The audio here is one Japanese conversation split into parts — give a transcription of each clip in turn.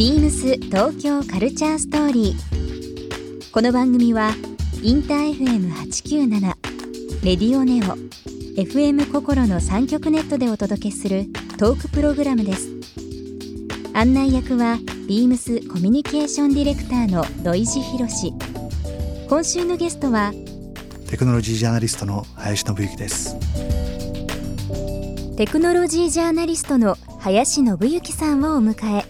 ビームス東京カルチャーストーリー。この番組はインター FM897 レディオネオ FM 心の三極ネットでお届けするトークプログラムです。案内役はビームスコミュニケーションディレクターの土井博志。今週のゲストはテクノロジージャーナリストの林信之ですテクノロジージャーナリストの林信之さんをお迎え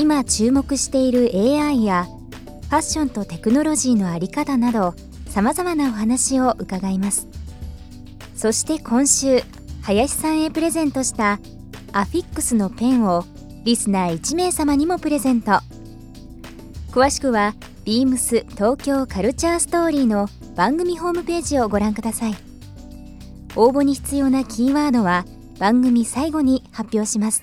今注目している AI やファッションとテクノロジーのあり方などさまざまなお話を伺います。そして今週林さんへプレゼントしたアフィックスのペンをリスナー1名様にもプレゼント。詳しくは beams 東京カルチャーストーリーの番組ホームページをご覧ください。応募に必要なキーワードは番組最後に発表します。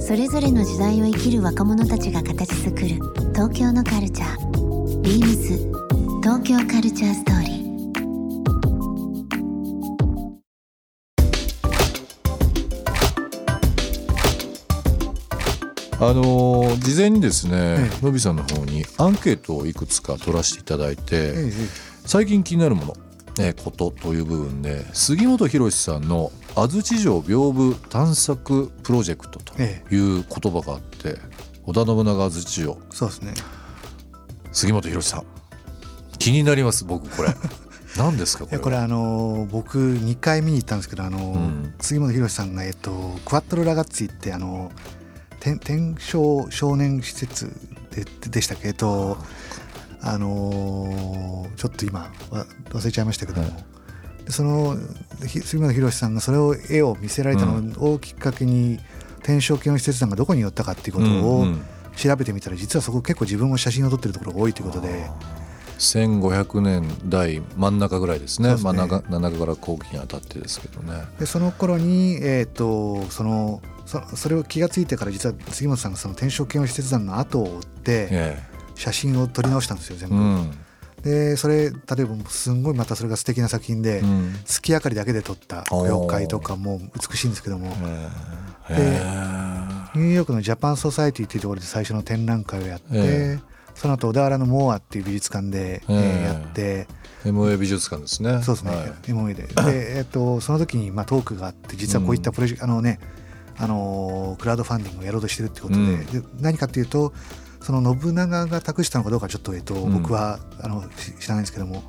それぞれの時代を生きる若者たちが形作る東京のカルチャー。Beams 東京カルチャーストーリー。あのー事前にですね、えのびさんの方にアンケートをいくつか取らせていただいて、ええ最近気になるもの、えーことという部分で杉本博さんの安土城屏風探索プロジェクトとえいう言葉があって織田信長安土城そうですね。杉本博さん。気になります僕これ。何ですかこれは？いやこれあのー僕2回見に行ったんですけどあのーうん。杉本博さんがえっとクワットロラガッツィってあの天天正少年施設ででしたっけ？えっとあのーちょっと今わ忘れちゃいましたけども、でそのひ杉本博さんがそれを絵を見せられたのをきっかけに天正系の施設団がどこに寄ったかっていうことうんをうん。調べてみたら実はそこ結構自分も写真を撮ってるところが多いということで。1500年代真ん中ぐらいですね。ですね。真ん中から後期にあたってですけどね。でその頃に、えー、とそのそそれを気が付いてから実は杉本さんがその天正系の施設団の後を追ってえ写真を撮り直したんですよ全部。えうんでそれ例えばすんごいまたそれが素敵な作品で、うん。月明かりだけで撮った妖怪とかも美しいんですけども。えでえニューヨークのジャパンソサエティっていうところで最初の展覧会をやって、えその後小田原のモアっていう美術館で、えーええやって。MA 美術館ですね。そうですね、はい。MOE で。で、えっと、その時に、まあ、トークがあって、実はこういったプロジェクト、あのね、あのークラウドファンディングをやろうとしてるってことで、うん。で何かっていうと、その信長が託したのかどうか、ちょっと、えっと、ん。僕はあのし知らないんですけども、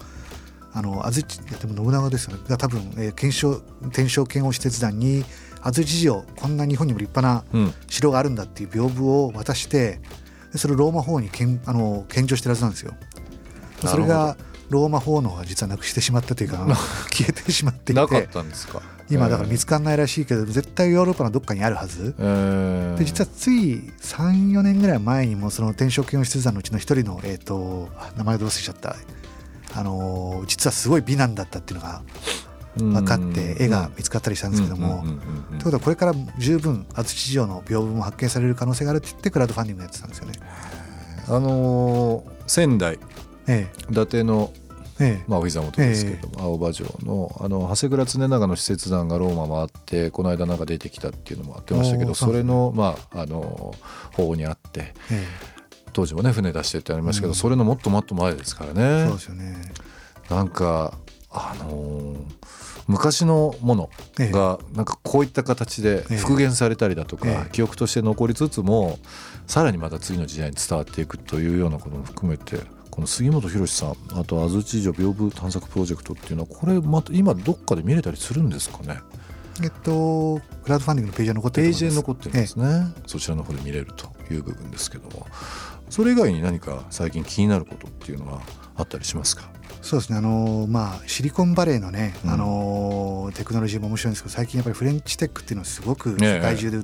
あの安土でも信長ですよね、が多分、えー、検証天正剣王使節団に、安土城、こんな日本にも立派なうん。城があるんだっていう屏風を渡して、でそれをローマ法にけんあの献上してるはずなんですよ。それがローマ法のが実はなくしてしまったというか 消えてしまっていなかっててたんですか？今だから見つかんないらしいけど絶対ヨーロッパのどっかにあるはず。ええで実はつい34年ぐらい前にもその天正教の施設団のうちの一人の、えー、とあ名前どう忘れちゃった、あのー実はすごい美男だったっていうのが分かって絵が見つかったりしたんですけども。ということはこれから十分安土城の屏風も発見される可能性があるって言ってクラウドファンディングやってたんですよね。あのー仙台え伊達のええ。まあお膝元ですけども、青葉城のあの長谷倉常長の使節団がローマ回ってこの間なんか出てきたっていうのもあってましたけどそれのまああの法にあってえ当時もね船出してってありましたけど、うん。それのもっともっと前ですからえね。そうですよね。なんかあのー昔のものええ。がなんかこういった形でええ。復元されたりだとか、ええ。記憶として残りつつもさらにまた次の時代に伝わっていくというようなことも含めてこの杉本博さんあと安土城屏風探索プロジェクトっていうのはこれまた今どっかで見れたりするんですかね？えっとクラウドファンディングのページは残ってペーると思います。ジに残ってるんですね、そちらの方で見れるという部分ですけども。それ以外に何か最近気になることっていうのはあったりしますか？そうですね。あのまあシリコンバレーのね、うん。あのテクノロジーも面白いんですけど最近やっぱりフレンチテックっていうのはすごくええ。世界中で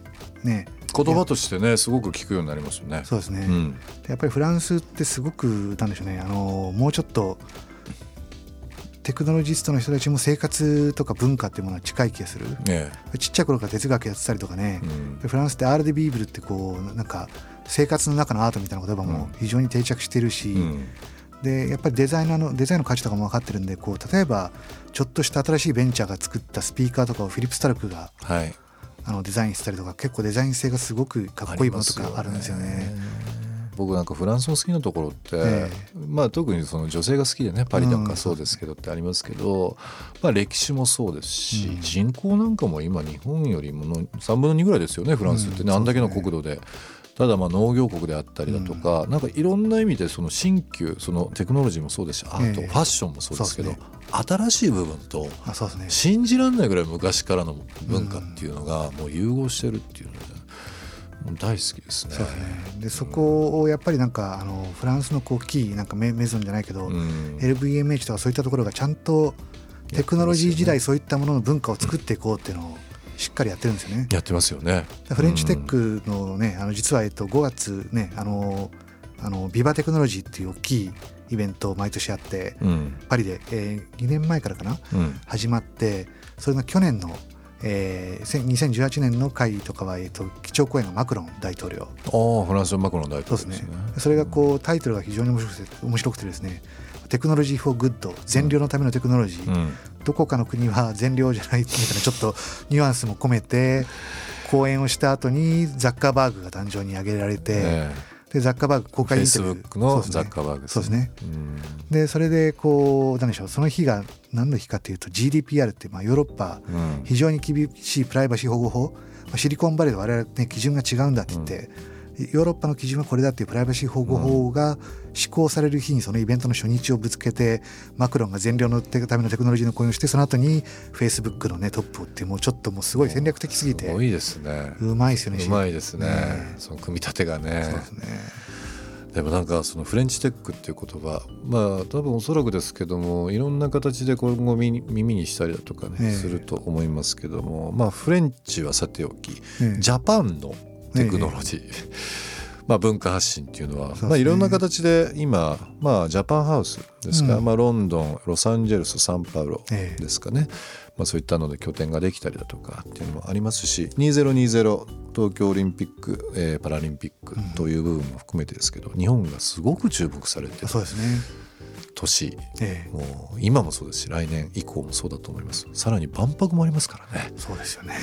ね言葉としてねすごく聞くようになりますよね。そうですね、うん。でやっぱりフランスってすごくなんでしょうねあのもうちょっとテクノロジストの人たちも生活とか文化っていうものは近い気がする。ねちっちゃい頃から哲学やってたりとかね。え、うん。でフランスってアール・デ・ビーブルってこうなんか生活の中のアートみたいな言葉も非常に定着してるし、うん。でやっぱりデザイナーのデザインの価値とかも分かってるんでこう例えばちょっとした新しいベンチャーが作ったスピーカーとかをフィリップ・スタルクがはいあのデザインしたりとか結構デザイン性がすごくかっこいいものとかあるんですよね。僕なんかフランスの好きなところって、えまあ特にその女性が好きでねパリなん。かそうですけどってありますけど、まあ歴史もそうですし、うん。人口なんかも今日本よりもの3分の2ぐらいですよねフランスってね、うんあんだけの国土で。ただまあ農業国であったりだとか、なんかいろんな意味でその新旧そのテクノロジーもそうですしアート、ええファッションもそうですけどそうで新しい部分とあそうですね。信じられないぐらい昔からの文化っていうのがもう融合してるっていうので、大好きですね。そうですねでそこをやっぱりなんかあのフランスのこうキーなんかメメゾンじゃないけど、うん LVMH とかそういったところがちゃんとテクノロジー時代そういったものの文化を作っていこうっていうのをしっかりやってるんですよね。やってますよね。フレンチテックのね、あの実はえっと5月ねあのあの Viva Technology っていう大きいイベントを毎年やってうんパリで、えー2年前からかなうん始まってそれが去年の、えーせ2018年の会とかは、えっと基調講演がマクロン大統領。ああフランスのマクロン大そうですね。統領ですね。それがこうタイトルが非常に面白くて面白くてですね Technology for Good 善良のためのテクノロジー、うん。どこかの国は善良じゃないみたいなちょっとニュアンスも込めて講演をした後にザッカーバーグが誕生に挙げられて、ねでザッカーバーグ公開インタビュー。のザッカーバーグそうですね。うん。でそれでこう何でしょうその日が何の日かというと GDPR ってまあヨーロッパうん非常に厳しいプライバシー保護法まあシリコンバレーで我々ね基準が違うんだって言って、ヨーロッパの基準はこれだっていうプライバシー保護法が施行される日にそのイベントの初日をぶつけてマクロンが善良のためのテクノロジーの講演をしてその後にフェイスブックのねトップをっていうもうちょっともうすごい戦略的すぎてすごいですね。うまいですよねうまいですねね。その組み立てがねそう。ですねでもなんかそのフレンチテックっていう言葉まあ多分おそらくですけどもいろんな形で今後耳耳にしたりだとかね、ええ。すると思いますけどもまあフレンチはさておきええ。ジャパンのテクノロジー、まあ文化発信っていうのはまあいろんな形で今まあジャパンハウスですか、うん。まあロンドンロサンゼルスサンパウロええ。ですかね、まあ、そういったので拠点ができたりだとかっていうのもありますし2020東京オリンピック、えーパラリンピックという部分も含めてですけど、日本がすごく注目されてるそうですね。年。ええ。もう今もそうですし来年以降もそうだと思います。さらに万博もありますからね。そうですよね。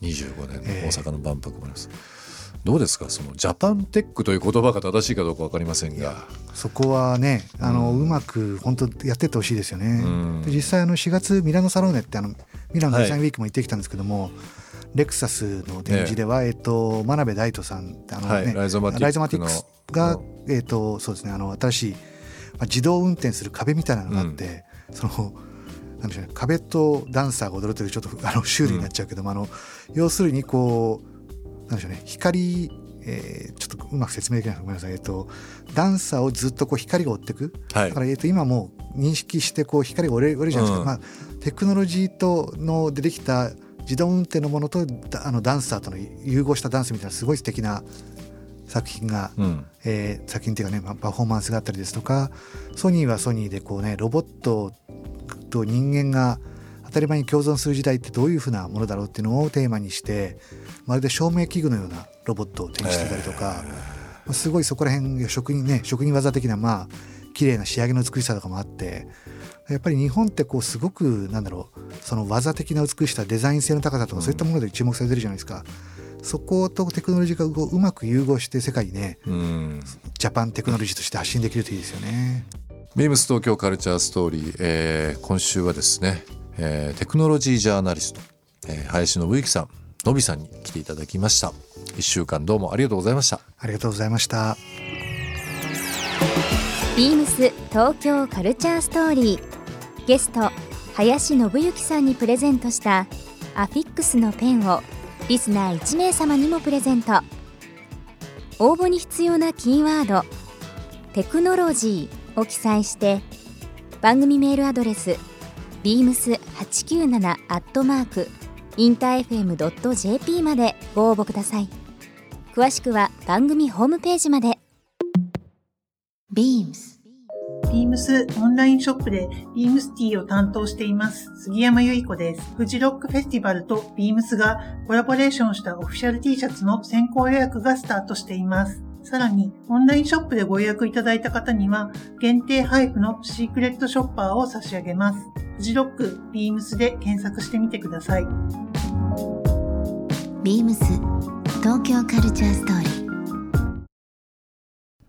25年ええ。の大阪の万博もあります、どうですか？そのジャパンテックという言葉が正しいかどうか分かりませんが。そこはねあの、ううんまく本当やってってほしいですよね、うん。で実際あの4月ミラノサローネってあのミラノデザインウィークも行ってきたんですけども、レクサスの展示では、えっと真鍋大斗さんあの、ねはいライゾマティックスが、えっとそうですねあの新しい、まあ、自動運転する壁みたいなのがあって、そのなんでしょうね壁とダンサーが踊るというちょっとあのシュールになっちゃうけども、あの要するにこうなんでしょうね光えーちょっとうまく説明できないごめんなさい、えっと、ダンサーをずっとこう光が追っていく、はい。だから、えっと、今もう認識してこう光が折れ折れるじゃないですか、うん。まあ、テクノロジーとのでできた自動運転のものとだあのダンサーとの融合したダンスみたいなすごい素敵な作品が、うん。えー作品っていうかね、まあ、パフォーマンスがあったりですとかソニーはソニーでこうねロボットと人間が当たり前に共存する時代ってどういうふうなものだろうっていうのをテーマにしてまるで照明器具のようなロボットを展示してたりとか、まあすごいそこら辺職人ね職人技的なまあ綺麗な仕上げの美しさとかもあってやっぱり日本ってこうすごくなんだろうその技的な美しさデザイン性の高さとかそういったもので注目されてるじゃないですか。そことテクノロジーがうまく融合して世界にねうんジャパンテクノロジーとして発信できるといいですよね。ビームス東京カルチャーストーリー、えー今週はですね、えーテクノロジージャーナリスト、えー林信之さんのびさんに来ていただきました一週間どうもありがとうございましたありがとうございました。ビームス東京カルチャーストーリー。ゲスト林信之さんにプレゼントしたアフィックスのペンをリスナー1名様にもプレゼント。応募に必要なキーワード「テクノロジー」を記載して番組メールアドレス beams897 アットマークインター FM.jp までご応募ください。詳しくは番組ホームページまで。Beams ビームスオンラインショップでビームスティーを担当しています杉山由衣子です。フジロックフェスティバルとビームスがコラボレーションしたオフィシャル T シャツの先行予約がスタートしています。さらに、オンラインショップでご予約いただいた方には、限定配布のシークレットショッパーを差し上げます。フジロックビームスで検索してみてください。ビームス東京カルチャーストーリー